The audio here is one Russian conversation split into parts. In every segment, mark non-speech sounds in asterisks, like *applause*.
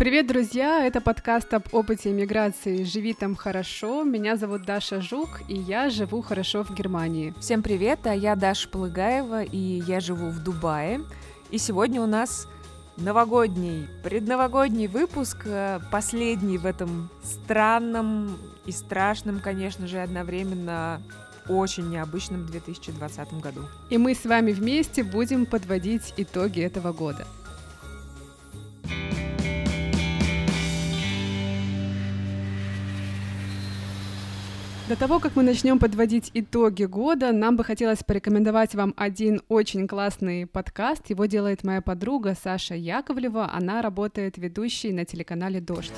Привет, друзья! Это подкаст об опыте миграции «Живи там хорошо». Меня зовут Даша Жук, и я живу хорошо в Германии. Всем привет, а я Даша Полыгаева, и я живу в Дубае. И сегодня у нас новогодний, предновогодний выпуск, э, последний в этом странном и страшном, конечно же, одновременно очень необычном 2020 году. И мы с вами вместе будем подводить итоги этого года. До того, как мы начнем подводить итоги года, нам бы хотелось порекомендовать вам один очень классный подкаст. Его делает моя подруга Саша Яковлева. Она работает ведущей на телеканале «Дождь».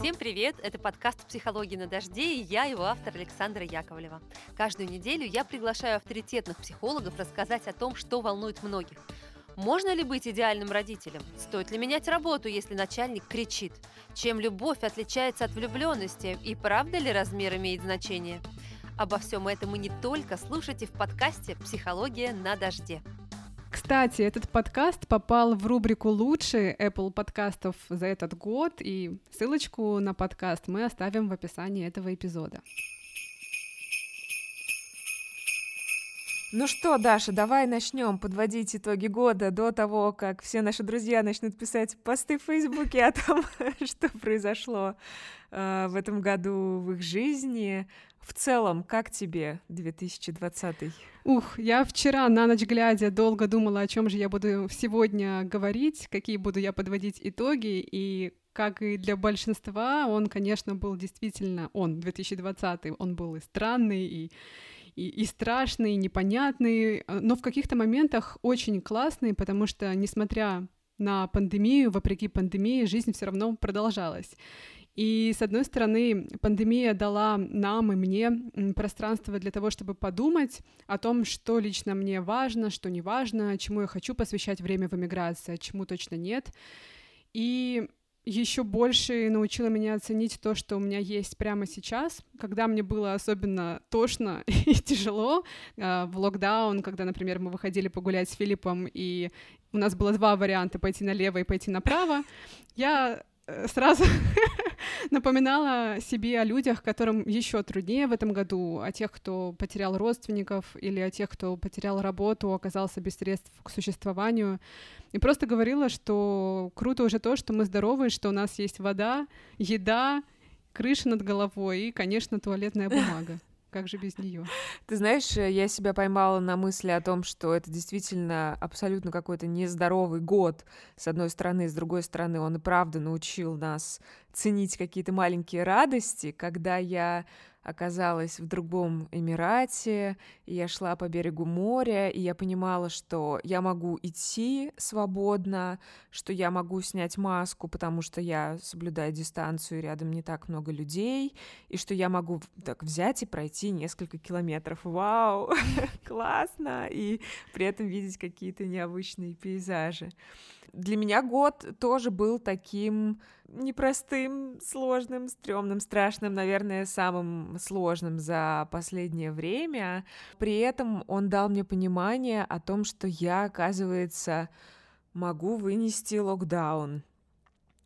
Всем привет! Это подкаст «Психология на дожде» и я, его автор Александра Яковлева. Каждую неделю я приглашаю авторитетных психологов рассказать о том, что волнует многих – можно ли быть идеальным родителем? Стоит ли менять работу, если начальник кричит? Чем любовь отличается от влюбленности? И правда ли размер имеет значение? Обо всем этом и не только слушайте в подкасте «Психология на дожде». Кстати, этот подкаст попал в рубрику «Лучшие Apple подкастов за этот год», и ссылочку на подкаст мы оставим в описании этого эпизода. Ну что, Даша, давай начнем подводить итоги года до того, как все наши друзья начнут писать посты в Фейсбуке о том, *laughs* что произошло э, в этом году в их жизни. В целом, как тебе 2020? Ух, я вчера на ночь глядя долго думала, о чем же я буду сегодня говорить, какие буду я подводить итоги, и как и для большинства, он, конечно, был действительно, он, 2020, он был и странный, и и, и страшный, и непонятный, э, но в каких-то моментах очень классный, потому что, несмотря на пандемию, вопреки пандемии, жизнь все равно продолжалась. И, с одной стороны, пандемия дала нам и мне пространство для того, чтобы подумать о том, что лично мне важно, что не важно, чему я хочу посвящать время в эмиграции, а чему точно нет. И еще больше научила меня оценить то, что у меня есть прямо сейчас, когда мне было особенно тошно *laughs* и тяжело э, в локдаун, когда, например, мы выходили погулять с Филиппом, и у нас было два варианта — пойти налево и пойти направо. Я э, сразу *laughs* напоминала себе о людях, которым еще труднее в этом году, о тех, кто потерял родственников или о тех, кто потерял работу, оказался без средств к существованию. И просто говорила, что круто уже то, что мы здоровы, что у нас есть вода, еда, крыша над головой и, конечно, туалетная бумага. Как же без нее? Ты знаешь, э, я себя поймала на мысли о том, что это действительно абсолютно какой-то нездоровый год, с одной стороны, с другой стороны, он и правда научил нас ценить какие-то маленькие радости, когда я оказалась в другом Эмирате, и я шла по берегу моря, и я понимала, что я могу идти свободно, что я могу снять маску, потому что я соблюдаю дистанцию, рядом не так много людей, и что я могу так взять и пройти несколько километров. Вау, *laughs* классно! И при этом видеть какие-то необычные пейзажи. Для меня год тоже был таким непростым, сложным, стрёмным, страшным, наверное, самым сложным за последнее время. При этом он дал мне понимание о том, что я, оказывается, могу вынести локдаун,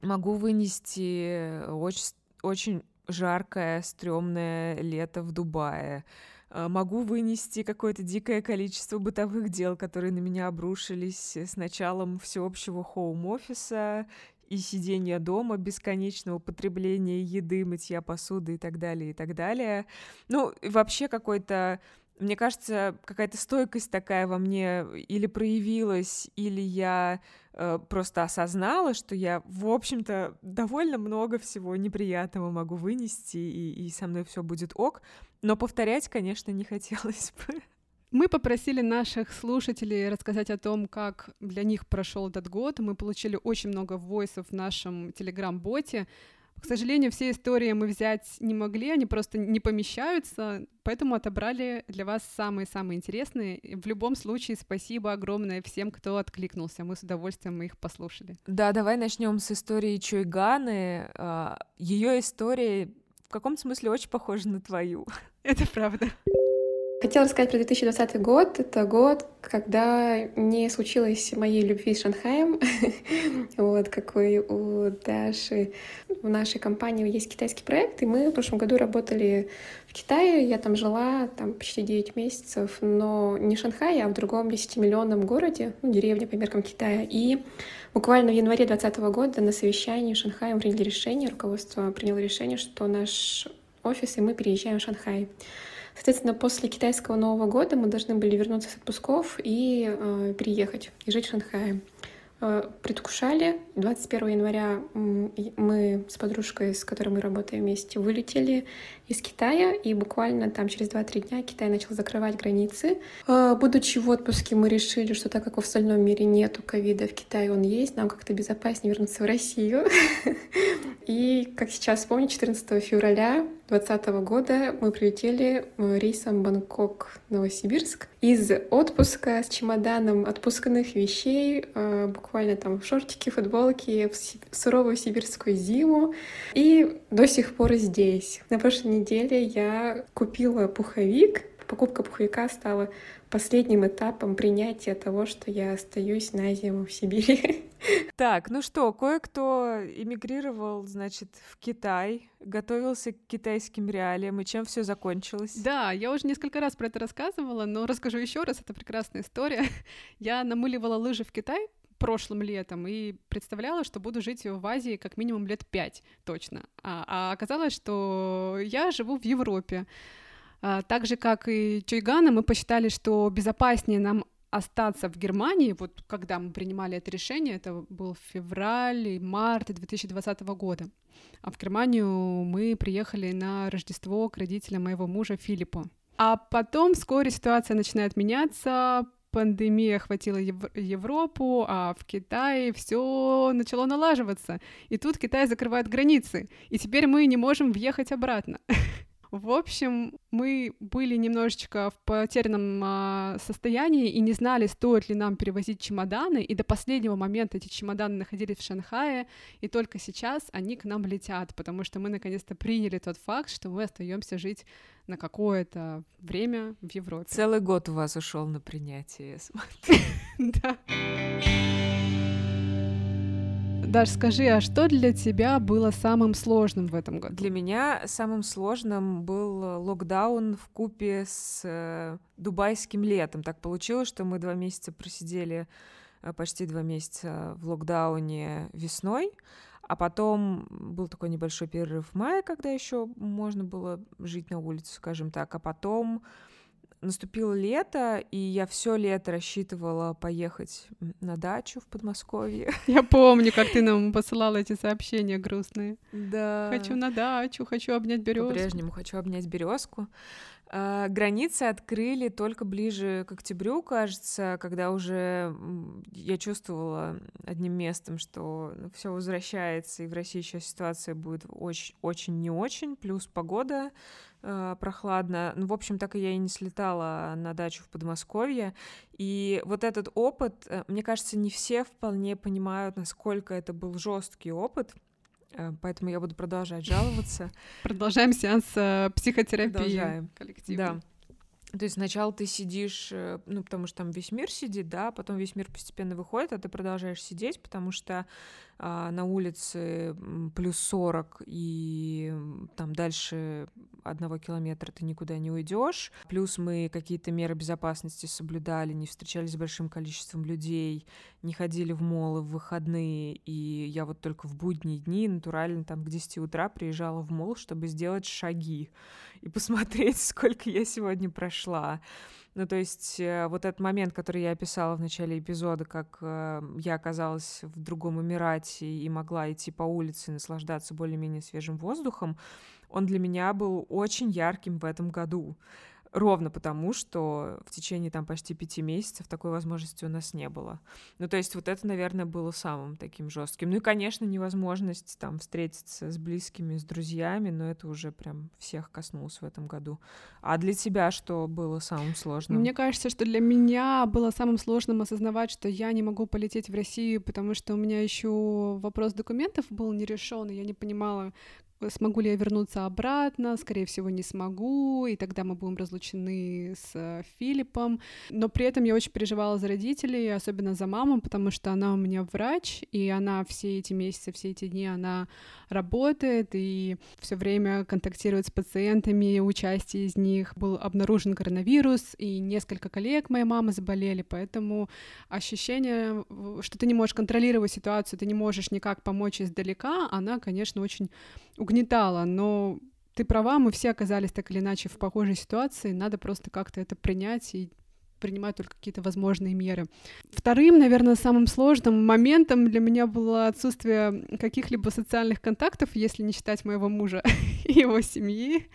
могу вынести очень, очень жаркое, стрёмное лето в Дубае, могу вынести какое-то дикое количество бытовых дел, которые на меня обрушились с началом всеобщего хоум-офиса и сидения дома, бесконечного потребления еды, мытья посуды и так далее, и так далее. Ну, вообще какой-то мне кажется, какая-то стойкость такая во мне или проявилась, или я э, просто осознала, что я, в общем-то, довольно много всего неприятного могу вынести, и, и со мной все будет ок. Но повторять, конечно, не *laughs* хотелось бы. Мы попросили наших слушателей рассказать о том, как для них прошел этот год. Мы получили очень много войсов в нашем телеграм-боте. К сожалению, все истории мы взять не могли, они просто не помещаются, поэтому отобрали для вас самые-самые интересные. В любом случае, спасибо огромное всем, кто откликнулся. Мы с удовольствием их послушали. Да, давай начнем с истории Чойганы. А, Ее история в каком-то смысле очень похожа на твою. Это правда. Хотела рассказать про 2020 год. Это год, когда не случилось моей любви с Шанхаем. *laughs* вот какой у Даши. В нашей компании есть китайский проект, и мы в прошлом году работали в Китае. Я там жила там почти 9 месяцев, но не в Шанхае, а в другом 10-миллионном городе, ну, деревня по меркам Китая. И буквально в январе 2020 года на совещании в Шанхае мы приняли решение, руководство приняло решение, что наш офис, и мы переезжаем в Шанхай. Соответственно, после китайского Нового года мы должны были вернуться с отпусков и э, переехать и жить в Шанхае. Э, предвкушали. 21 января мы с подружкой, с которой мы работаем вместе, вылетели из Китая, и буквально там через 2-3 дня Китай начал закрывать границы. Э, будучи в отпуске, мы решили, что так как в остальном мире нету ковида, в Китае он есть, нам как-то безопаснее вернуться в Россию. *laughs* И, как сейчас помню, 14 февраля 2020 года мы прилетели э, рейсом Бангкок-Новосибирск из отпуска с чемоданом отпускных вещей, э, буквально там в шортики, футболки, в суровую сибирскую зиму. И до сих пор здесь. На прошлой неделе я купила пуховик. Покупка пуховика стала последним этапом принятия того, что я остаюсь на зиму в Сибири. *laughs* Так, ну что, кое-кто эмигрировал, значит, в Китай, готовился к китайским реалиям, и чем все закончилось? Да, я уже несколько раз про это рассказывала, но расскажу еще раз, это прекрасная история. *laughs* Я намыливала лыжи в Китай прошлым летом и представляла, что буду жить в Азии как минимум лет пять точно. А, а оказалось, что я живу в Европе. А, так же, как и Чуйгана, мы посчитали, что безопаснее нам остаться в Германии, вот когда мы принимали это решение, это был февраль и март 2020 года. А в Германию мы приехали на Рождество к родителям моего мужа Филиппу. А потом вскоре ситуация начинает меняться, пандемия охватила Ев- Европу, а в Китае все начало налаживаться. И тут Китай закрывает границы, и теперь мы не можем въехать обратно. *laughs* В общем, мы были немножечко в потерянном а, состоянии и не знали, стоит ли нам перевозить чемоданы, и до последнего момента эти чемоданы находились в Шанхае, и только сейчас они к нам летят, потому что мы наконец-то приняли тот факт, что мы остаемся жить на какое-то время в Европе. Целый год у вас ушел на принятие, смотрю. *laughs* Да. Даш, скажи, а что для тебя было самым сложным в этом году? Для меня самым сложным был локдаун в купе с э, дубайским летом. Так получилось, что мы два месяца просидели, э, почти два месяца в локдауне весной, а потом был такой небольшой перерыв в мае, когда еще можно было жить на улице, скажем так, а потом наступило лето, и я все лето рассчитывала поехать на дачу в Подмосковье. *laughs* Я помню, как ты нам посылала эти сообщения грустные. Да. Хочу на дачу, хочу обнять березку. По-прежнему хочу обнять березку. А, границы открыли только ближе к октябрю, кажется, когда уже я чувствовала одним местом, что ну, все возвращается, и в России сейчас ситуация будет очень, очень не очень, плюс погода э, прохладно. Ну, в общем, так и я и не слетала на дачу в Подмосковье. И вот этот опыт, э, мне кажется, не все вполне понимают, насколько это был жесткий опыт. Э, поэтому я буду продолжать жаловаться. *laughs* Продолжаем сеанс э, психотерапии Продолжаем. Да. То есть сначала ты сидишь, э, ну, потому что там весь мир сидит, да, потом весь мир постепенно выходит, а ты продолжаешь сидеть, потому что а, на улице плюс 40, и там дальше одного километра ты никуда не уйдешь. Плюс мы какие-то меры безопасности соблюдали, не встречались с большим количеством людей, не ходили в молы в выходные, и я вот только в будние дни натурально там к 10 утра приезжала в мол, чтобы сделать шаги и посмотреть, *laughs* сколько я сегодня прошла. Ну, то есть э, вот этот момент, который я описала в начале эпизода, как э, я оказалась в другом Эмирате и могла идти по улице и наслаждаться более-менее свежим воздухом, он для меня был очень ярким в этом году ровно потому, что в течение там почти пяти месяцев такой возможности у нас не было. Ну, то есть вот это, наверное, было самым таким жестким. Ну и, конечно, невозможность там встретиться с близкими, с друзьями, но это уже прям всех коснулось в этом году. А для тебя что было самым сложным? Мне кажется, что для меня было самым сложным осознавать, что я не могу полететь в Россию, потому что у меня еще вопрос документов был не решен, и я не понимала, смогу ли я вернуться обратно, скорее всего, не смогу, и тогда мы будем разлучены с э, Филиппом. Но при этом я очень переживала за родителей, особенно за маму, потому что она у меня врач, и она все эти месяцы, все эти дни, она работает и все время контактирует с пациентами, участие из них. Был обнаружен коронавирус, и несколько коллег моей мамы заболели, поэтому ощущение, что ты не можешь контролировать ситуацию, ты не можешь никак помочь издалека, она, конечно, очень угнетала, но ты права, мы все оказались так или иначе в похожей ситуации, надо просто как-то это принять и принимать только какие-то возможные меры. Вторым, наверное, самым сложным моментом для меня было отсутствие каких-либо социальных контактов, если не считать моего мужа *laughs* и его семьи.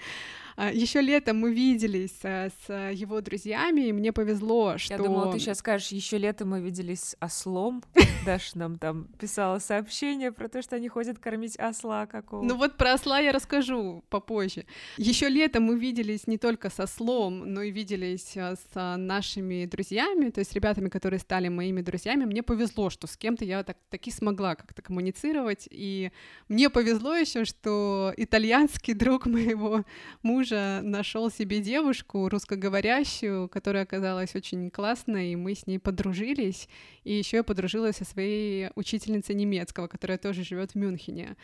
А, Еще летом мы виделись э, с его друзьями, и мне повезло, что... Я думала, ты сейчас скажешь, еще летом мы виделись с ослом. *laughs* Даша нам там писала сообщение про то, что они ходят кормить осла какого. Ну вот про осла я расскажу попозже. Еще летом мы виделись не только со ослом, но и виделись э, с нашими друзьями, то есть ребятами, которые стали моими друзьями. Мне повезло, что с кем-то я так таки смогла как-то коммуницировать, и мне повезло еще, что итальянский *laughs* друг моего мужа мужа нашел себе девушку русскоговорящую, которая оказалась очень классной, и мы с ней подружились. И еще я подружилась со своей учительницей немецкого, которая тоже живет в Мюнхене.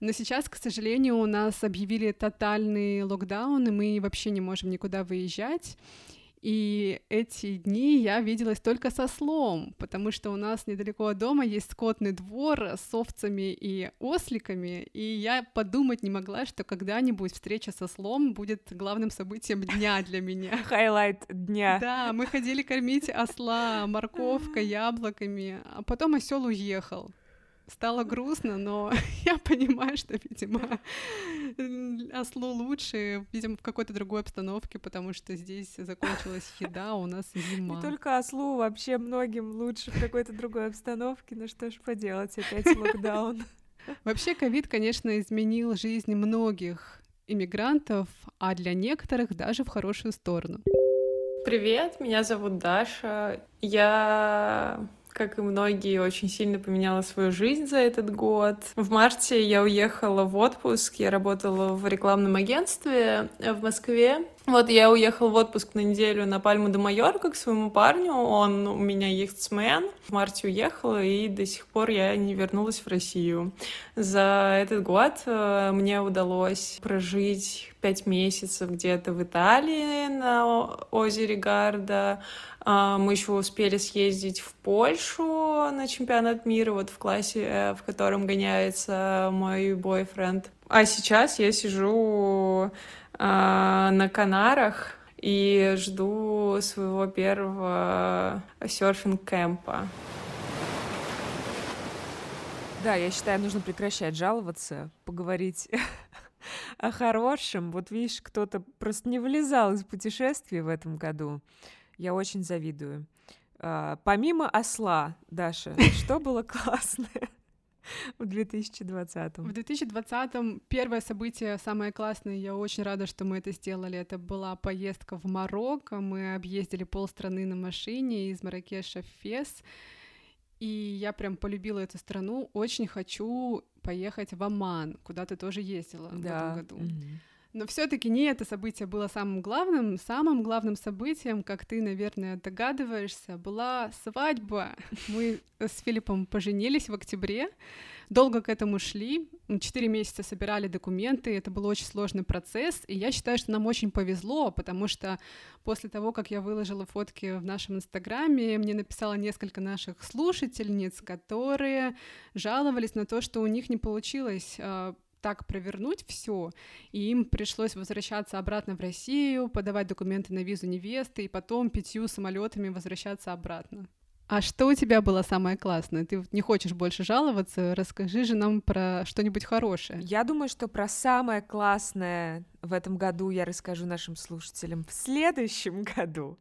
Но сейчас, к сожалению, у нас объявили тотальный локдаун, и мы вообще не можем никуда выезжать. И эти дни я виделась только с ослом, потому что у нас недалеко от дома есть скотный двор с овцами и осликами, и я подумать не могла, что когда-нибудь встреча с ослом будет главным событием дня для меня. *laughs* Highlight дня. Да, мы ходили кормить осла морковкой, яблоками, а потом осел уехал стало грустно, но *laughs* я понимаю, что, видимо, ослу лучше, видимо, в какой-то другой обстановке, потому что здесь закончилась еда, а у нас зима. Не только ослу, вообще многим лучше в какой-то другой обстановке, ну что ж поделать, опять локдаун. *laughs* Вообще, ковид, конечно, изменил жизнь многих иммигрантов, а для некоторых даже в хорошую сторону. Привет, меня зовут Даша. Я как и многие, очень сильно поменяла свою жизнь за этот год. В марте я уехала в отпуск, я работала в рекламном агентстве в Москве. Вот я уехала в отпуск на неделю на Пальму де Майорка к своему парню, он у меня яхтсмен. В марте уехала, и до сих пор я не вернулась в Россию. За этот год э, мне удалось прожить пять месяцев где-то в Италии на озере Гарда, мы еще успели съездить в Польшу на чемпионат мира, вот в классе, э, в котором гоняется мой бойфренд. А сейчас я сижу а, на Канарах и жду своего первого серфинг-кэмпа. Да, я считаю, нужно прекращать жаловаться, поговорить *laughs* о хорошем. Вот видишь, кто-то просто не вылезал из путешествий в этом году. Я очень завидую. А, помимо осла, Даша, *laughs* что было классное? *laughs* В 2020. В 2020 первое событие, самое классное, я очень рада, что мы это сделали. Это была поездка в Марокко. Мы объездили полстраны на машине из Маракеша в Фес. И я прям полюбила эту страну. Очень хочу поехать в Оман, куда ты тоже ездила да. в этом году. Mm-hmm. Но все-таки не это событие было самым главным. Самым главным событием, как ты, наверное, догадываешься, была свадьба. Мы с Филиппом поженились в октябре. Долго к этому шли, четыре месяца собирали документы, это был очень сложный процесс, и я считаю, что нам очень повезло, потому что после того, как я выложила фотки в нашем инстаграме, мне написало несколько наших слушательниц, которые жаловались на то, что у них не получилось а, так провернуть все, и им пришлось возвращаться обратно в Россию, подавать документы на визу невесты и потом пятью самолетами возвращаться обратно. А что у тебя было самое классное? Ты не хочешь больше жаловаться? Расскажи же нам про что-нибудь хорошее. Я думаю, что про самое классное в этом году я расскажу нашим слушателям в следующем году.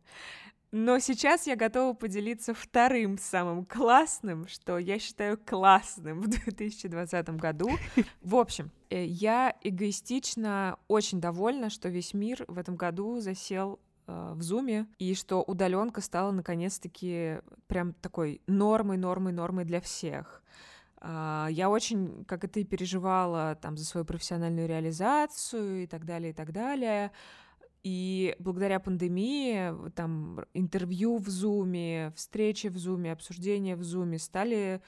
Но сейчас я готова поделиться вторым самым классным, что я считаю классным в 2020 году. *laughs* В общем, э, я эгоистично очень довольна, что весь мир в этом году засел э, в зуме, и что удаленка стала наконец-таки прям такой нормой, нормой, нормой для всех. А, я очень, как и ты, переживала там за свою профессиональную реализацию и так далее, и так далее. И благодаря пандемии там интервью в Зуме, встречи в Зуме, обсуждения в Зуме стали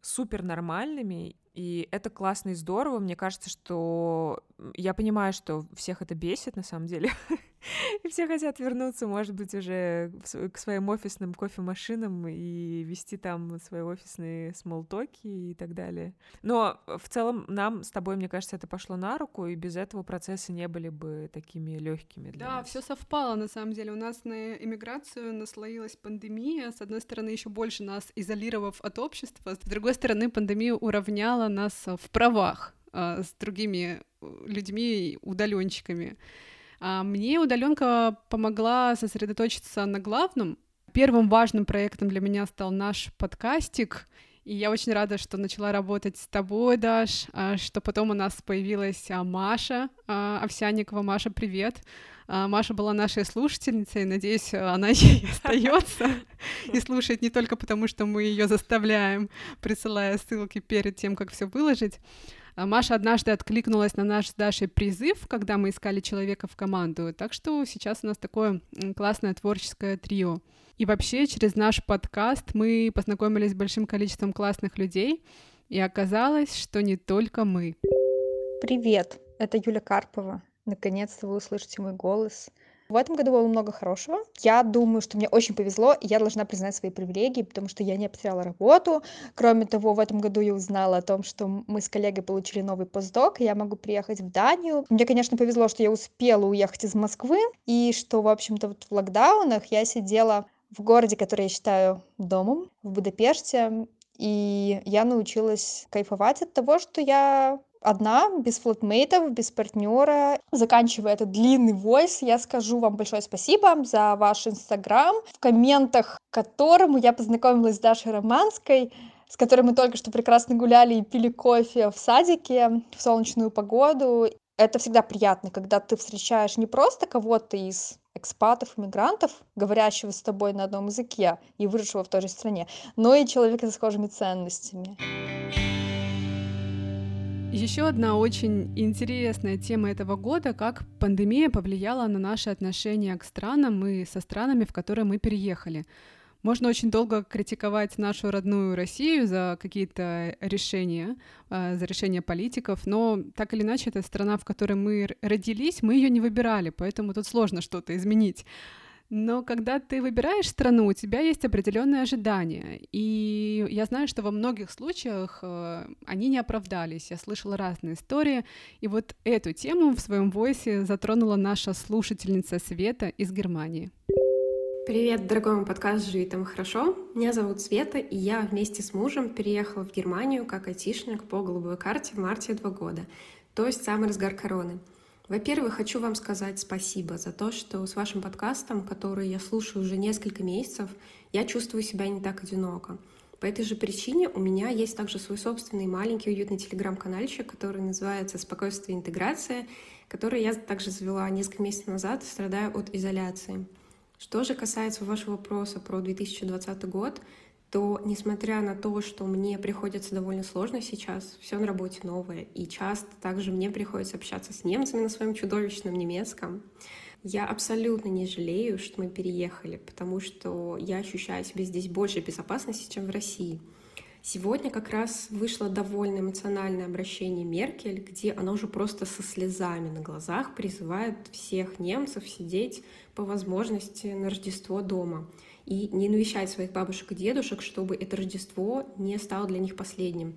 супер нормальными, и это классно и здорово. Мне кажется, что я понимаю, что всех это бесит на самом деле. *laughs* И все хотят вернуться, может быть, уже к своим офисным кофемашинам и вести там свои офисные смолтоки и так далее. Но в целом нам с тобой, мне кажется, это пошло на руку, и без этого процессы не были бы такими легкими. Да, все совпало на самом деле. У нас на иммиграцию наслоилась пандемия. С одной стороны, еще больше нас изолировав от общества, с другой стороны, пандемия уравняла нас в правах а, с другими э, людьми, удаленщиками. А мне удаленка помогла сосредоточиться на главном. Первым важным проектом для меня стал наш подкастик, и я очень рада, что начала работать с тобой, Даш, а, что потом у нас появилась а, Маша Овсяникова. Маша, привет. Маша была нашей слушательницей, надеюсь, она *laughs* ей *laughs* остается и слушает не только потому, что мы ее заставляем, присылая ссылки перед тем, как все выложить, а Маша однажды откликнулась на наш с Дашей призыв, когда мы искали человека в команду, так что сейчас у нас такое классное творческое трио. И вообще через наш подкаст мы познакомились с большим количеством классных людей, и оказалось, что не только мы. Привет, это Юля Карпова. Наконец-то вы услышите мой голос — в этом году было много хорошего. Я думаю, что мне очень повезло, и я должна признать свои привилегии, потому что я не потеряла работу. Кроме того, в этом году я узнала о том, что мы с коллегой получили новый постдок, и я могу приехать в Данию. Мне, конечно, повезло, что я успела уехать из Москвы, и что, в общем-то, вот в локдаунах я сидела в городе, который я считаю домом, в Будапеште, и я научилась кайфовать от того, что я одна, без флотмейтов, без партнера. Заканчивая этот длинный войс, я скажу вам большое спасибо за ваш инстаграм, в комментах к которому я познакомилась с Дашей Романской, с которой мы только что прекрасно гуляли и пили кофе в садике в солнечную погоду. Это всегда приятно, когда ты встречаешь не просто кого-то из экспатов, иммигрантов, говорящего с тобой на одном языке и выросшего в той же стране, но и человека с схожими ценностями. Еще одна очень интересная тема этого года, как пандемия повлияла на наши отношения к странам и со странами, в которые мы переехали. Можно очень долго критиковать нашу родную Россию за какие-то решения, а, за решения политиков, но так или иначе, это страна, в которой мы родились, мы ее не выбирали, поэтому тут сложно что-то изменить. Но когда ты выбираешь страну, у тебя есть определенные ожидания. И я знаю, что во многих случаях э, они не оправдались. Я слышала разные истории. И вот эту тему в своем войсе затронула наша слушательница Света из Германии. Привет, дорогой мой подкаст «Живи там хорошо». Меня зовут Света, и я вместе с мужем переехала в Германию как айтишник по голубой карте в марте два года, то есть самый разгар короны — во-первых, хочу вам сказать спасибо за то, что с вашим подкастом, который я слушаю уже несколько месяцев, я чувствую себя не так одиноко. По этой же причине у меня есть также свой собственный маленький уютный телеграм-канальчик, который называется «Спокойствие и интеграция», который я также завела несколько месяцев назад, страдая от изоляции. Что же касается вашего вопроса про 2020 год, то несмотря на то, что мне приходится довольно сложно сейчас, все на работе новое, и часто также мне приходится общаться с немцами на своем чудовищном немецком, я абсолютно не жалею, что мы переехали, потому что я ощущаю себя здесь больше безопасности, чем в России. Сегодня как раз вышло довольно эмоциональное обращение Меркель, где она уже просто со слезами на глазах призывает всех немцев сидеть по возможности на Рождество дома и не навещать своих бабушек и дедушек, чтобы это Рождество не стало для них последним.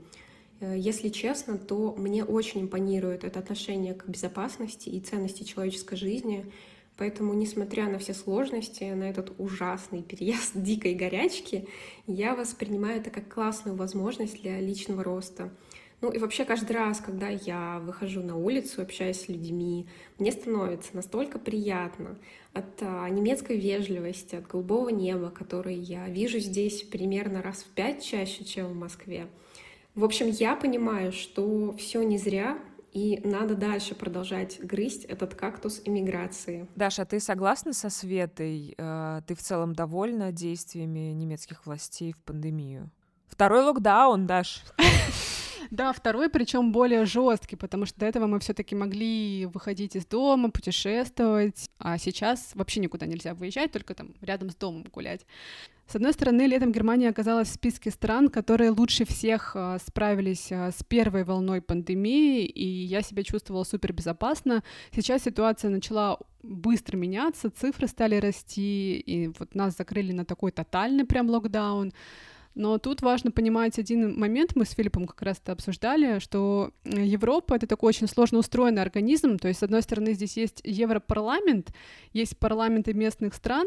Э, если честно, то мне очень импонирует это отношение к безопасности и ценности человеческой жизни. Поэтому, несмотря на все сложности, на этот ужасный переезд *laughs* дикой горячки, я воспринимаю это как классную возможность для личного роста. Ну и вообще каждый раз, когда я выхожу на улицу, общаюсь с людьми, мне становится настолько приятно от а, немецкой вежливости, от голубого неба, который я вижу здесь примерно раз в пять чаще, чем в Москве. В общем, я понимаю, что все не зря, и надо дальше продолжать грызть этот кактус иммиграции. Даша, а ты согласна со Светой? Э, ты в целом довольна действиями немецких властей в пандемию? Второй локдаун, Даш. *laughs* Да, второй, причем более жесткий, потому что до этого мы все-таки могли выходить из дома, путешествовать, а сейчас вообще никуда нельзя выезжать, только там рядом с домом гулять. С одной стороны, летом Германия оказалась в списке стран, которые лучше всех а, справились а, с первой волной пандемии, и я себя чувствовала супер безопасно. Сейчас ситуация начала быстро меняться, цифры стали расти, и вот нас закрыли на такой тотальный прям локдаун. Но тут важно понимать один момент, мы с Филиппом как раз это обсуждали, что Европа — это такой очень сложно устроенный организм, то есть, с одной стороны, здесь есть Европарламент, есть парламенты местных стран,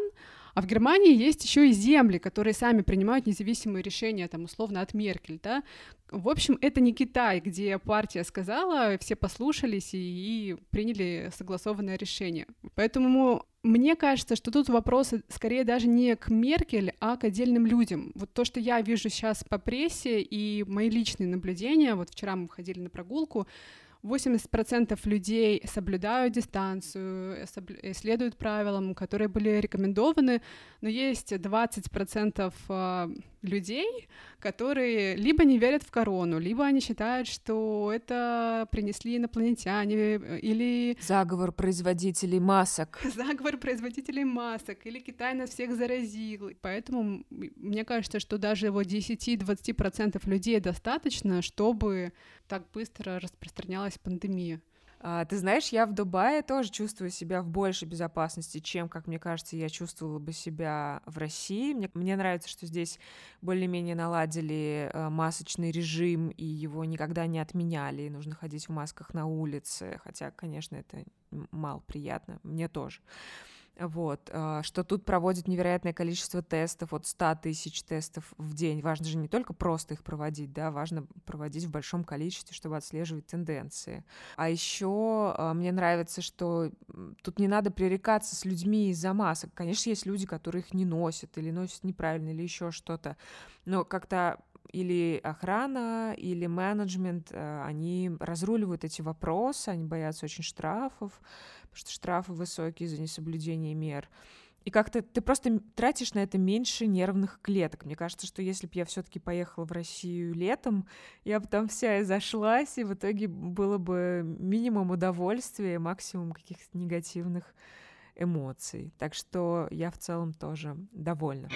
а в Германии есть еще и земли, которые сами принимают независимые решения, там, условно, от Меркель, да. В общем, это не Китай, где партия сказала, все послушались и, и приняли согласованное решение. Поэтому мне кажется, что тут вопросы скорее даже не к Меркель, а к отдельным людям. Вот то, что я вижу сейчас по прессе и мои личные наблюдения, вот вчера мы ходили на прогулку, 80% людей соблюдают дистанцию, следуют правилам, которые были рекомендованы, но есть 20% а, людей, которые либо не верят в корону, либо они считают, что это принесли инопланетяне э, или... Заговор производителей масок. *laughs* Заговор производителей масок, или Китай нас всех заразил. Поэтому мне кажется, что даже вот 10-20% людей достаточно, чтобы так быстро распространялась пандемия. А, ты знаешь, я в Дубае тоже чувствую себя в большей безопасности, чем, как мне кажется, я чувствовала бы себя в России. Мне, мне нравится, что здесь более-менее наладили э, масочный режим, и его никогда не отменяли, и нужно ходить в масках на улице, хотя, конечно, это мало приятно, мне тоже вот, а, что тут проводят невероятное количество тестов, от 100 тысяч тестов в день. Важно же не только просто их проводить, да, важно проводить в большом количестве, чтобы отслеживать тенденции. А еще а, мне нравится, что тут не надо пререкаться с людьми из-за масок. Конечно, есть люди, которые их не носят или носят неправильно, или еще что-то, но как-то или охрана, или менеджмент, а, они разруливают эти вопросы, они боятся очень штрафов, потому что штрафы высокие за несоблюдение мер. И как-то ты просто тратишь на это меньше нервных клеток. Мне кажется, что если бы я все-таки поехала в Россию летом, я бы там вся и зашлась, и в итоге было бы минимум удовольствия, максимум каких-то негативных эмоций. Так что я в целом тоже довольна.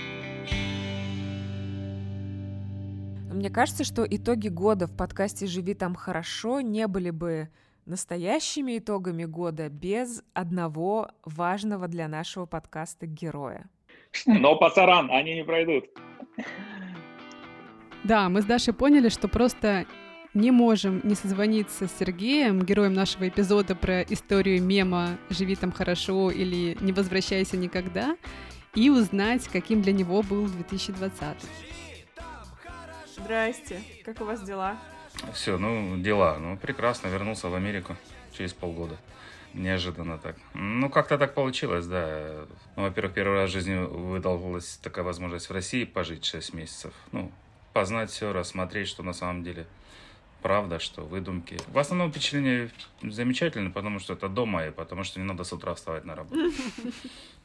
Мне кажется, что итоги года в подкасте «Живи там хорошо» не были бы настоящими итогами года без одного важного для нашего подкаста героя. Но пасаран, они не пройдут. Да, мы с Дашей поняли, что просто не можем не созвониться с Сергеем, героем нашего эпизода про историю мема «Живи там хорошо» или «Не возвращайся никогда», и узнать, каким для него был 2020. Здрасте, как у вас дела? Все, ну, дела. Ну, прекрасно, вернулся в Америку через полгода. Неожиданно так. Ну, как-то так получилось, да. Ну, во-первых, первый раз в жизни выдалась такая возможность в России пожить 6 месяцев. Ну, познать все, рассмотреть, что на самом деле правда, что выдумки. В основном впечатление замечательное, потому что это дома, и потому что не надо с утра вставать на работу.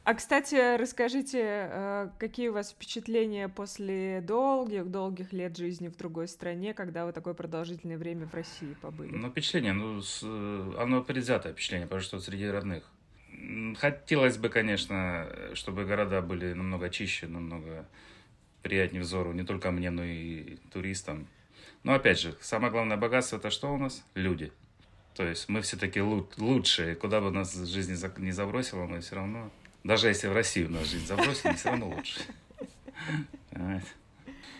А, кстати, расскажите, э, какие у вас впечатления после долгих-долгих лет жизни в другой стране, когда вы такое продолжительное время в России побыли? Ну, впечатление, ну, с, оно предвзятое впечатление, потому что среди родных. Хотелось бы, конечно, чтобы города были намного чище, намного приятнее взору, не только мне, но и туристам. Но, опять же, самое главное богатство это что у нас? Люди. То есть мы все таки лучшие, куда бы нас жизнь не забросила, мы все равно даже если в Россию нас жизнь забросит, все равно лучше.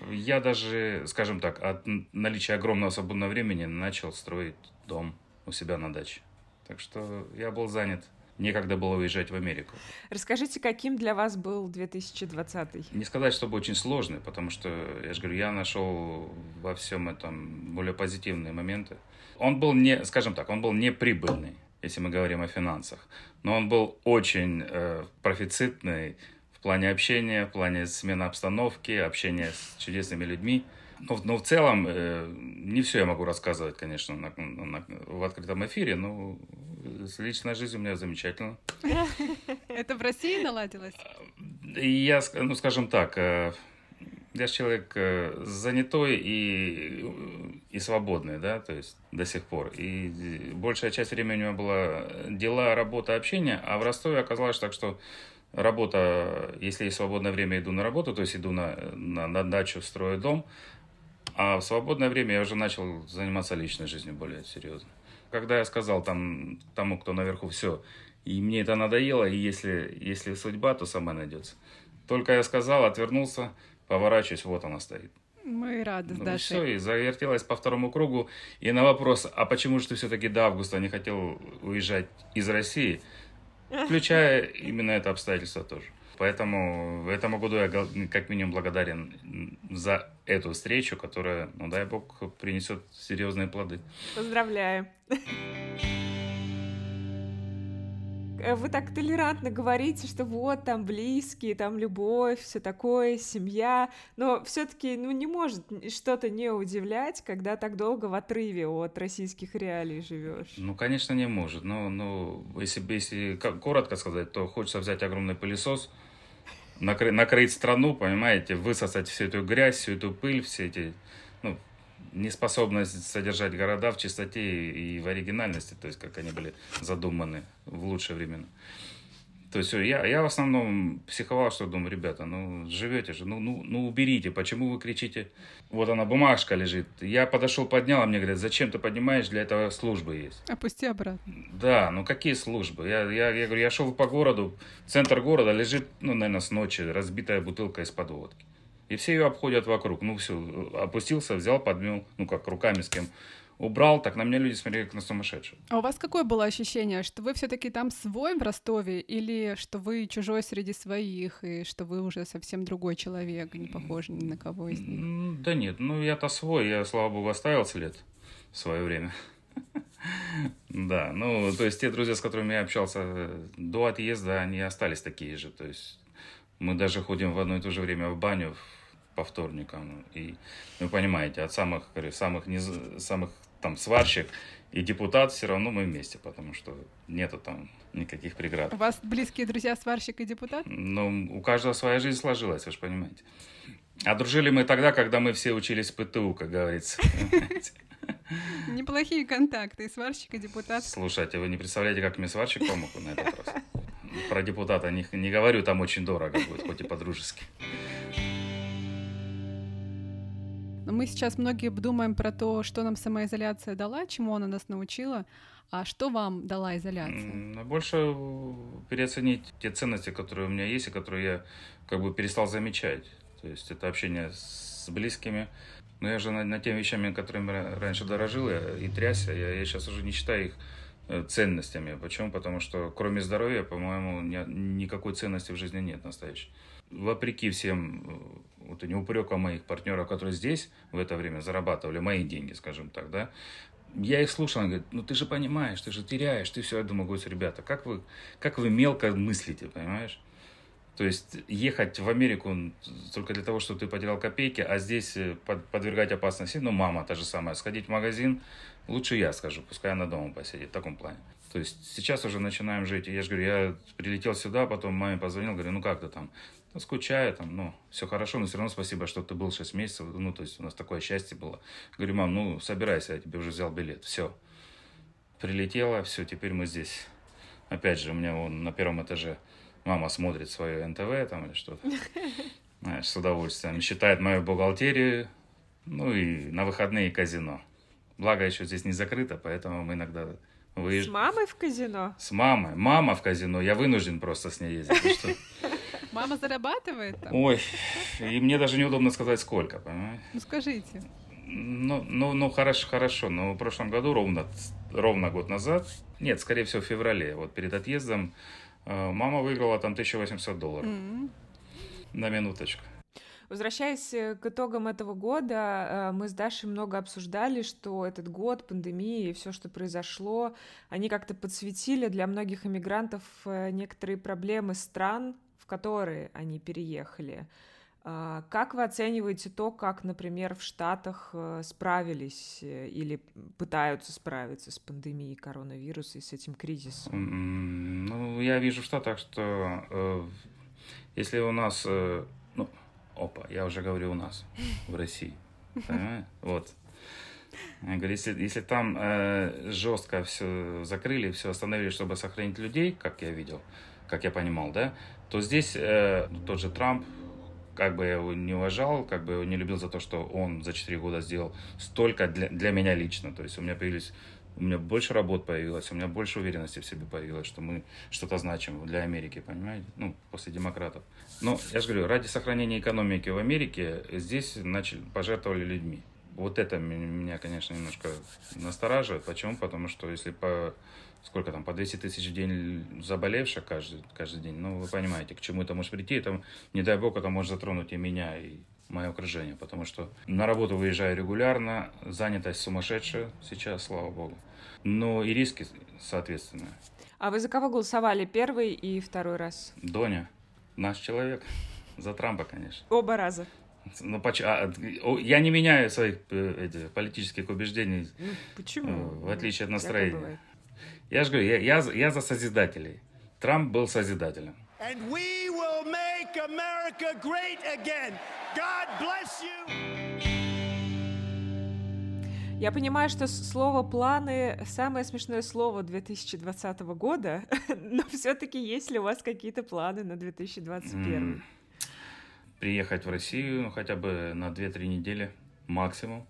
Я даже, скажем так, от наличия огромного свободного времени начал строить дом у себя на даче. Так что я был занят. Некогда было уезжать в Америку. Расскажите, каким для вас был 2020? Не сказать, чтобы очень сложный, потому что, я же говорю, я нашел во всем этом более позитивные моменты. Он был не, скажем так, он был не прибыльный если мы говорим о финансах. Но он был очень э, профицитный в плане общения, в плане смены обстановки, общения с чудесными людьми. Но, но в целом э, не все я могу рассказывать, конечно, на, на, в открытом эфире, но личная жизнь у меня замечательна. *laughs* Это в России наладилось? Я, ну, скажем так, э, Я же человек э, занятой и, и свободный, да, то есть до сих пор. И большая часть времени у меня была дела, работа, общение, а в Ростове оказалось так, что работа, если есть свободное время, иду на работу, то есть иду на, на, на дачу, строю дом, а в свободное время я уже начал заниматься личной жизнью более серьезно. Когда я сказал там тому, кто наверху, все, и мне это надоело, и если, если судьба, то сама найдется. Только я сказал, отвернулся, поворачиваюсь, вот она стоит. Мы рады, ну, Дашей. Все, и завертелась по второму кругу. И на вопрос, а почему же ты все-таки до августа не хотел уезжать из России, включая *laughs* именно это обстоятельство тоже. Поэтому в этом году я как минимум благодарен за эту встречу, которая, ну дай бог, принесет серьезные плоды. Поздравляю. *laughs* Э, вы так толерантно говорите, что вот там близкие, там любовь, все такое, семья, но все-таки ну не может что-то не удивлять, когда так долго в отрыве от российских реалий живешь. Ну, конечно, не может. Но, ну, если, если коротко сказать, то хочется взять огромный пылесос, накрыть, накрыть страну, понимаете, высосать всю эту грязь, всю эту пыль, все эти, неспособность содержать города в чистоте и в оригинальности, то есть как они были задуманы в лучшие времена. То есть я, я в основном психовал, что думаю, ребята, ну живете же, ну, ну, ну уберите, почему вы кричите? Вот она, бумажка лежит. Я подошел, поднял, а мне говорят, зачем ты поднимаешь, для этого службы есть. Опусти обратно. Да, ну какие службы? Я, я, я говорю, я шел по городу, центр города лежит, ну, наверное, с ночи, разбитая бутылка из-под водки. И все ее обходят вокруг. Ну, все, опустился, взял, подмел, ну, как руками с кем убрал, так на меня люди смотрели как на сумасшедшего. А у вас какое было ощущение, что вы все таки там свой в Ростове, или что вы чужой среди своих, и что вы уже совсем другой человек, не похож ни на кого из них? Да нет, ну я-то свой, я, слава богу, оставил след в свое время. *laughs* Да, ну, то есть те друзья, с которыми я общался э, до отъезда, они остались такие же. То есть мы даже ходим в одно и то же время в баню, по вторникам. И вы понимаете, от самых, говорю, самых, низ, самых там сварщик и депутат все равно мы вместе, потому что нету там никаких преград. У вас близкие друзья сварщик и депутат? Ну, у каждого своя жизнь сложилась, вы же понимаете. А дружили мы тогда, когда мы все учились в ПТУ, как говорится. Неплохие контакты, и сварщик, и депутат. Слушайте, вы не представляете, как мне сварщик помог на этот раз. Про депутата не, не говорю, там очень дорого будет, хоть и по-дружески. Но мы сейчас многие думаем про то, что нам самоизоляция дала, чему она нас научила, а что вам дала изоляция? Больше переоценить те ценности, которые у меня есть, и которые я как бы перестал замечать. То есть это общение с близкими. Но я же над, над теми вещами, которыми раньше дорожил я, и трясся, я, я сейчас уже не считаю их э, ценностями. Почему? Потому что кроме здоровья, по-моему, ни, никакой ценности в жизни нет настоящей. Вопреки всем э, вот не упреком моих партнеров, которые здесь в это время зарабатывали мои деньги, скажем так, да, я их слушал, он говорит, ну ты же понимаешь, ты же теряешь, ты все. Я думаю, говорю, ребята, как вы, как вы мелко мыслите, понимаешь? То есть ехать в Америку только для того, чтобы ты потерял копейки, а здесь э, подвергать опасности, ну, мама та же самая, сходить в магазин, лучше я скажу, пускай она дома посидит, в таком плане. То есть сейчас уже начинаем жить. Я же говорю, я прилетел сюда, потом маме позвонил, говорю, ну как ты там? Ну, скучаю там, ну, все хорошо, но все равно спасибо, что ты был 6 месяцев, ну, то есть у нас такое счастье было. Говорю, мам, ну, собирайся, я тебе уже взял билет, все. Прилетела, все, теперь мы здесь. Опять же, у меня вон на первом этаже мама смотрит свое НТВ там или что-то. *laughs* Знаешь, с удовольствием. Считает мою бухгалтерию, ну и на выходные казино. Благо еще здесь не закрыто, поэтому мы иногда Выезж... С мамой в казино? С мамой. Мама в казино. Я вынужден просто с ней ездить. *laughs* Мама зарабатывает там? Ой, и мне даже неудобно сказать, сколько, понимаете? Ну, скажите. Ну, ну, ну, хорошо, хорошо. Но в прошлом году, ровно, ровно год назад, нет, скорее всего, в феврале, вот перед отъездом, э, мама выиграла там 1800 долларов. Mm-hmm. На минуточку. Возвращаясь э, к итогам этого года, э, мы с Дашей много обсуждали, что этот год, пандемии и все, что произошло, они как-то подсветили для многих иммигрантов некоторые проблемы стран, которые они переехали. А, как вы оцениваете то, как, например, в Штатах справились или пытаются справиться с пандемией коронавируса и с этим кризисом? Ну, я вижу в Штатах, что э, если у нас э, Опа, я уже говорю у нас, в России. *laughs* Вот. Я говорю, если, если там э, жестко все закрыли, все остановили, чтобы сохранить людей, как я видел, как я понимал, да, то здесь э, тот же Трамп, как бы я его не уважал, как бы его не любил за то, что он за 4 года сделал столько для, для меня лично. То есть у меня появились у меня больше работ появилось, у меня больше уверенности в себе появилось, что мы что-то значим для Америки, понимаете? Ну, после демократов. Но, я же говорю, ради сохранения экономики в Америке здесь начали, пожертвовали людьми. Вот это меня, конечно, немножко настораживает. Почему? Потому что если по сколько там, по 200 тысяч в день заболевших каждый, каждый день, ну, вы понимаете, к чему это может прийти, это, не дай бог, это может затронуть и меня, и мое окружение, потому что на работу выезжаю регулярно, занятость сумасшедшая сейчас, слава богу, но и риски, соответственно. А вы за кого голосовали первый и второй раз? Доня, наш человек, за Трампа, конечно. Оба раза. Ну, поч... а, я не меняю своих э, политических убеждений. Ну, почему? В отличие от настроения. Я же говорю, я, я, я за созидателей. Трамп был созидателем. And we will make America great again. God bless you. Я понимаю, что слово «планы» — самое смешное слово 2020 года, *laughs* но все-таки есть ли у вас какие-то планы на 2021? Mm. Приехать в Россию ну, хотя бы на 2-3 недели максимум.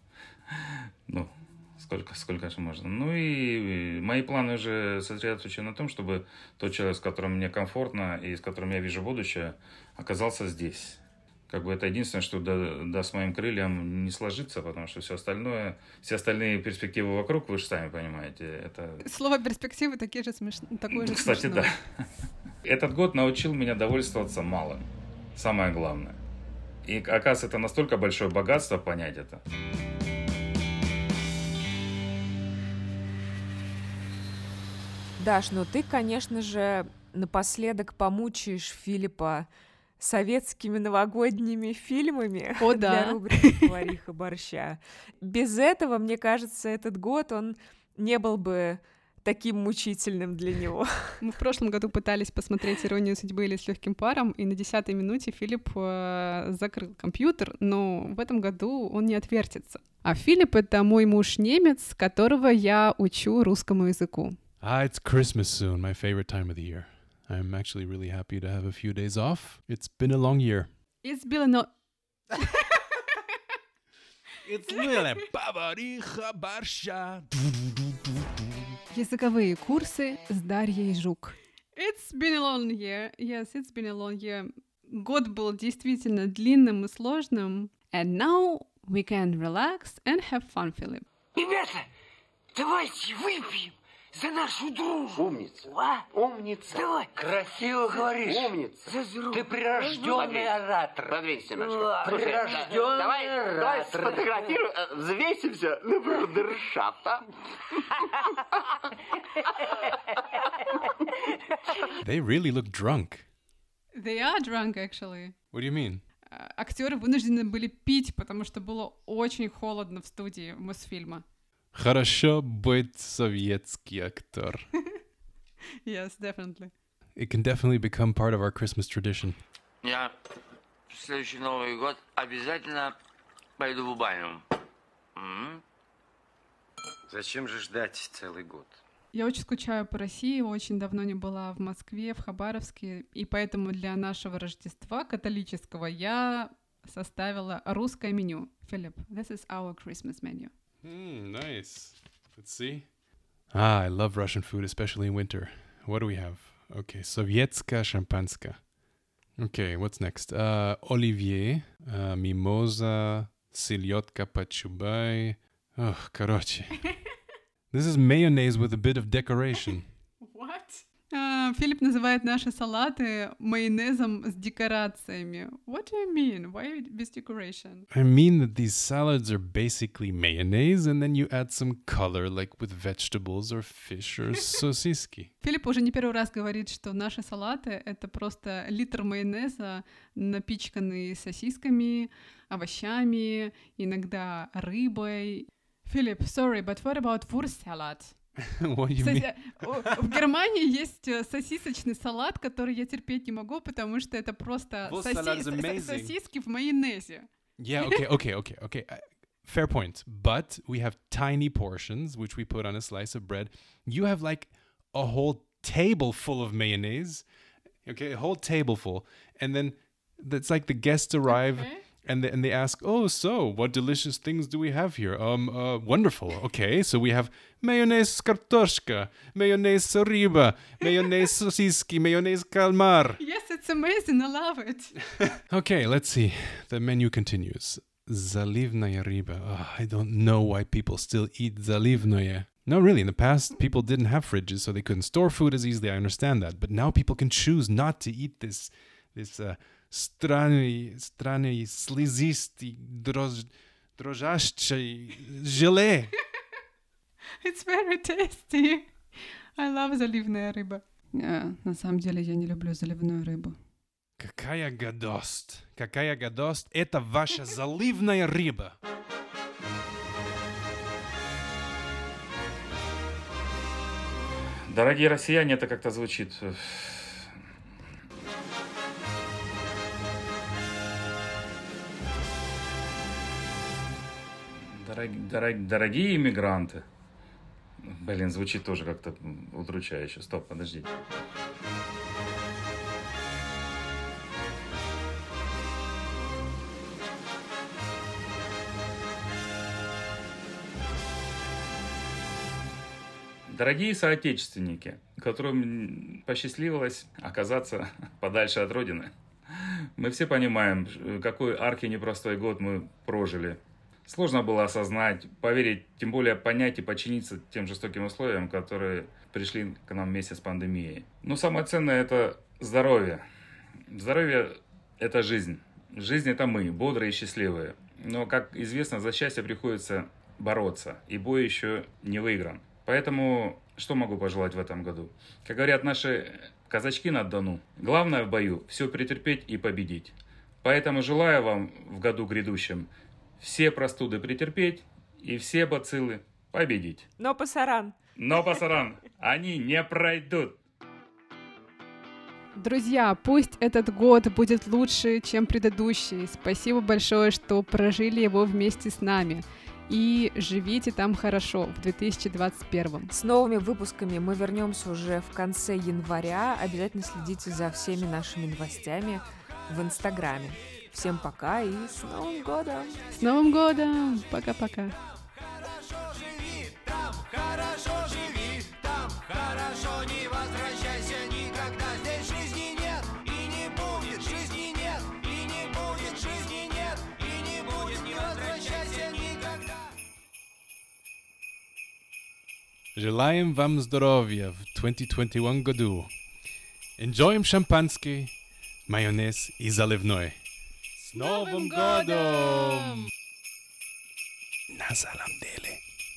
Ну, сколько, сколько же можно. Ну и мои планы уже сосредоточены на том, чтобы тот человек, с которым мне комфортно и с которым я вижу будущее, оказался здесь как бы это единственное, что да, да с моим крыльям не сложится, потому что все остальное, все остальные перспективы вокруг, вы же сами понимаете, это... Слово перспективы такие же смешные, такое же Кстати, смешное. да. *laughs* Этот год научил меня довольствоваться малым, самое главное. И, оказывается, это настолько большое богатство понять это. Даш, ну ты, конечно же, напоследок помучаешь Филиппа советскими новогодними фильмами О, *laughs* для да. рубрики «Повариха борща». Без этого, мне кажется, этот год, он не был бы таким мучительным для него. Мы в прошлом году пытались посмотреть «Иронию судьбы» или «С легким паром», и на десятой минуте Филипп э, закрыл компьютер, но в этом году он не отвертится. А Филипп — это мой муж немец, которого я учу русскому языку. Ah, it's Christmas soon, my favorite time of the year. I'm actually really happy to have a few days off. It's been a long year. It's been a no... *laughs* It's really повариха борща. Языковые курсы с Дарьей Жук. It's been a long year. Yes, it's been a long year. Год был действительно длинным и сложным. And now we can relax and have fun, Philip. Ребята, давайте выпьем За нашу дружбу. Умница. А? Умница. Давай. Красиво говоришь. Умница. За дружбу. Ты прирожденный оратор. Подвинься немножко. Слушай, Прирожденный давай, давай оратор. сфотографируем, э, взвесимся на брудершафт, а? They really look drunk. They are drunk, actually. What do you mean? А, Актеры вынуждены были пить, потому что было очень холодно в студии Мосфильма. Хорошо быть советский актер. *laughs* Yes, definitely. It can definitely become part of our Christmas tradition. Я в следующий Новый год обязательно пойду в баню. М? Зачем же ждать целый год? Я очень скучаю по России, очень давно не была в Москве, в Хабаровске, и поэтому для нашего Рождества католического я составила русское меню. Philip, this is our Christmas menu. Hmm, nice. Let's see. Ah, I love Russian food, especially in winter. What do we have? Okay, Sovietska шампанское. Okay, what's next? Uh, Olivier, uh, mimosa, селедка под чубай. Oh, короче. *laughs* This is mayonnaise with a bit of decoration. А, Филипп называет наши салаты майонезом с декорациями. What do you mean? Why with decoration? I mean that these salads are basically mayonnaise, and then you add some color, like with vegetables or fish or sosiski. Филипп уже не первый раз говорит, что наши салаты — это просто литр майонеза, напичканный сосисками, овощами, иногда рыбой. Philip, sorry, but what about Wurst salad? *laughs* what do you mean? Сося- о- В Германии есть э, сосисочный салат, который я терпеть не могу, потому что это просто Well, соси- salad is со- со- amazing. сосиски в майонезе. Yeah, okay, okay, okay, okay. Uh, fair point. But we have tiny portions, which we put on a slice of bread. You have like a whole table full of mayonnaise. Okay, a whole table full. And then that's like the guests arrive and they, and they ask, "Oh, so what delicious things do we have here?" Um, uh, wonderful. Okay, so we have mayonnaise kartoshka, mayonnaise riba, *laughs* mayonnaise sosiski, mayonnaise kalmar. Yes, it's amazing, I love it. *laughs* Okay, let's see. The menu continues. Zalivnaya riba. Ugh, I don't know why people still eat zalivnaya. No, really, in the past, people didn't have fridges, so they couldn't store food as easily. I understand that. But now people can choose not to eat this, this uh, странный, странный, слизистый, дрож, дрожащий желе. It's very tasty. I love заливная рыба. Э, на самом деле я не люблю заливную рыбу. Какая гадость! Какая гадость! Это ваша заливная рыба! Дорогие россияне, это как-то звучит. Дорог- дорог- дорогие иммигранты. Блин, звучит тоже как-то удручающе. Стоп, подождите. Дорогие соотечественники, которым посчастливилось оказаться подальше от Родины, мы все понимаем, какой архи непростой год мы прожили. Сложно было осознать, поверить, тем более понять и подчиниться тем жестоким условиям, которые пришли к нам вместе с пандемией. Но самое ценное – это здоровье. Здоровье – это жизнь. Жизнь – это мы, бодрые и счастливые. Но, как известно, за счастье приходится бороться, и бой еще не выигран. Поэтому что могу пожелать в этом году? Как говорят наши казачки на Дону, главное в бою – все претерпеть и победить. Поэтому желаю вам в году грядущем все простуды претерпеть и все бациллы победить. Но пасаран. Но, пасаран, они не пройдут. Друзья, пусть этот год будет лучше, чем предыдущий. Спасибо большое, что прожили его вместе с нами. И живите там хорошо в 2021. С новыми выпусками мы вернемся уже в конце января. Обязательно следите за всеми нашими новостями в Инстаграме. Всем пока и с Новым годом! С Новым годом! Пока-пока. Хорошо живи, там хорошо не возвращайся никогда. Здесь жизни нет и не будет, жизни нет и не будет, жизни нет и не будет, не возвращайся никогда. Желаем вам здоровья в 2021 году. Enjoyим шампанский, майонез и заливной. S Novum Godom! Nasalam Dele,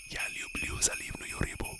Jaliub Liusalivnu Yuribu.